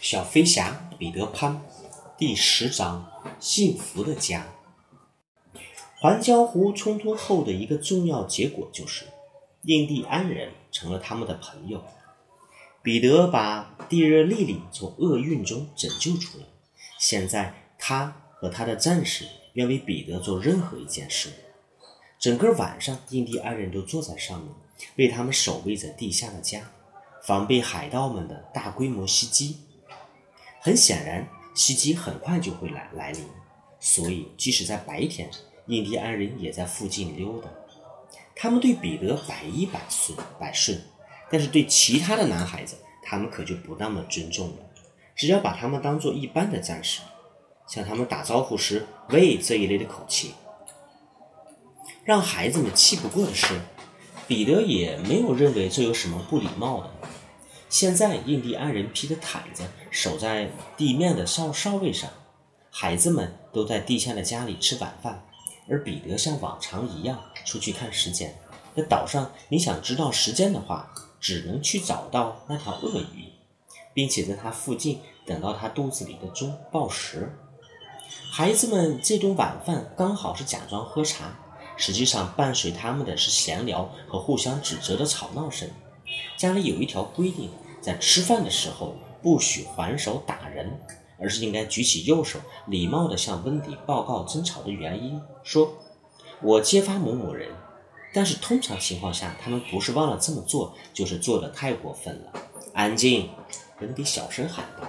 小飞侠彼得潘第十章：幸福的家。环礁湖冲突后的一个重要结果就是，印第安人成了他们的朋友。彼得把蒂热莉莉从厄运中拯救出来，现在他和他的战士愿为彼得做任何一件事。整个晚上，印第安人都坐在上面，为他们守卫着地下的家，防备海盗们的大规模袭击。很显然，袭击很快就会来来临，所以即使在白天，印第安人也在附近溜达。他们对彼得百依百顺，百顺，但是对其他的男孩子，他们可就不那么尊重了。只要把他们当做一般的战士，向他们打招呼时“喂”这一类的口气，让孩子们气不过的是，彼得也没有认为这有什么不礼貌的。现在，印第安人披着毯子守在地面的哨哨位上，孩子们都在地下的家里吃晚饭，而彼得像往常一样出去看时间。在岛上，你想知道时间的话，只能去找到那条鳄鱼，并且在它附近等到它肚子里的钟报时。孩子们这顿晚饭刚好是假装喝茶，实际上伴随他们的是闲聊和互相指责的吵闹声。家里有一条规定，在吃饭的时候不许还手打人，而是应该举起右手，礼貌地向温迪报告争吵的原因，说：“我揭发某某人。”但是通常情况下，他们不是忘了这么做，就是做的太过分了。安静！温迪小声喊道。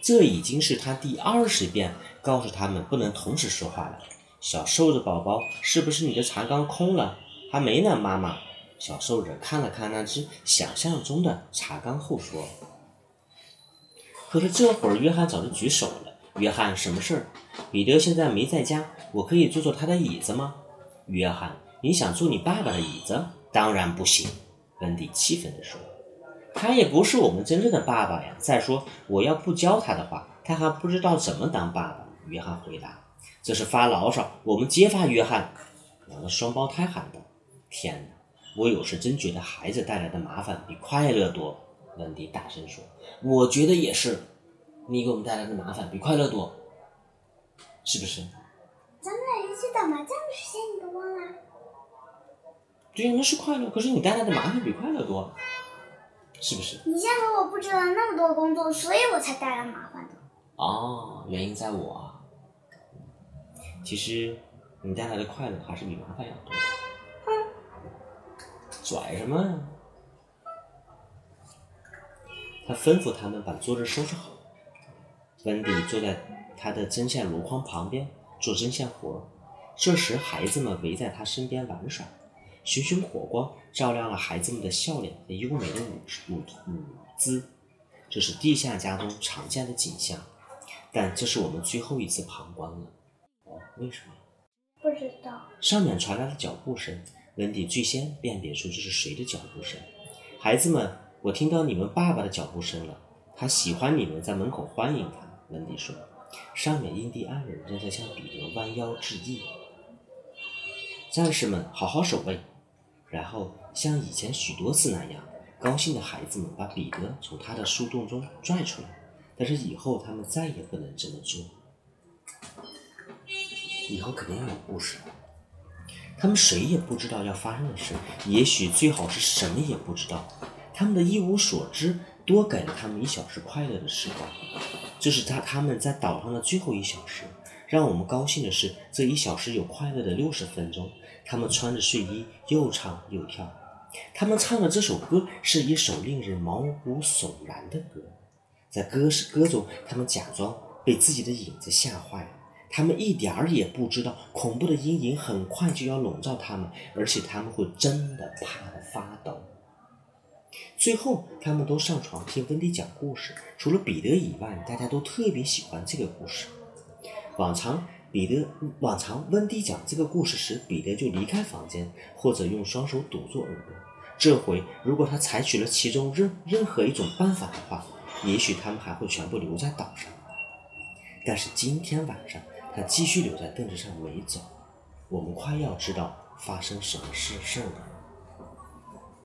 这已经是他第二十遍告诉他们不能同时说话了。小瘦子宝宝，是不是你的茶缸空了？还没呢，妈妈。小兽人看了看那只想象中的茶缸后说：“可是这会儿，约翰早就举手了。约翰，什么事儿？彼得现在没在家，我可以坐坐他的椅子吗？”约翰，你想坐你爸爸的椅子？当然不行。温蒂气愤地说：“他也不是我们真正的爸爸呀。再说，我要不教他的话，他还不知道怎么当爸爸。”约翰回答：“这是发牢骚，我们揭发约翰。”两个双胞胎喊道：“天哪！”我有时真觉得孩子带来的麻烦比快乐多。温迪大声说：“我觉得也是，你给我们带来的麻烦比快乐多，是不是？”咱们俩一起打麻将的时间你都忘了？对，那是快乐。可是你带来的麻烦比快乐多，是不是？你先和我布置了那么多工作，所以我才带来麻烦的。哦，原因在我。其实你带来的快乐还是比麻烦要多。拽什么呀？他吩咐他们把桌子收拾好。温迪坐在他的针线箩筐旁边做针线活。这时，孩子们围在他身边玩耍，熊熊火光照亮了孩子们的笑脸和优美的舞舞舞姿。这是地下家中常见的景象，但这是我们最后一次旁观了。为什么？不知道。上面传来了脚步声。温迪最先辨别出这是谁的脚步声。孩子们，我听到你们爸爸的脚步声了。他喜欢你们在门口欢迎他。温迪说：“上面印第安人正在向彼得弯腰致意。”战士们，好好守卫。然后像以前许多次那样，高兴的孩子们把彼得从他的树洞中拽出来。但是以后他们再也不能这么做。以后肯定要有故事。他们谁也不知道要发生的事，也许最好是什么也不知道。他们的一无所知多给了他们一小时快乐的时光。这是他他们在岛上的最后一小时。让我们高兴的是，这一小时有快乐的六十分钟。他们穿着睡衣，又唱又跳。他们唱的这首歌是一首令人毛骨悚然的歌。在歌是歌中，他们假装被自己的影子吓坏了。他们一点儿也不知道，恐怖的阴影很快就要笼罩他们，而且他们会真的怕得发抖。最后，他们都上床听温迪讲故事。除了彼得以外，大家都特别喜欢这个故事。往常，彼得往常温迪讲这个故事时，彼得就离开房间，或者用双手堵住耳朵。这回，如果他采取了其中任任何一种办法的话，也许他们还会全部留在岛上。但是今天晚上。他继续留在凳子上没走，我们快要知道发生什么事事了。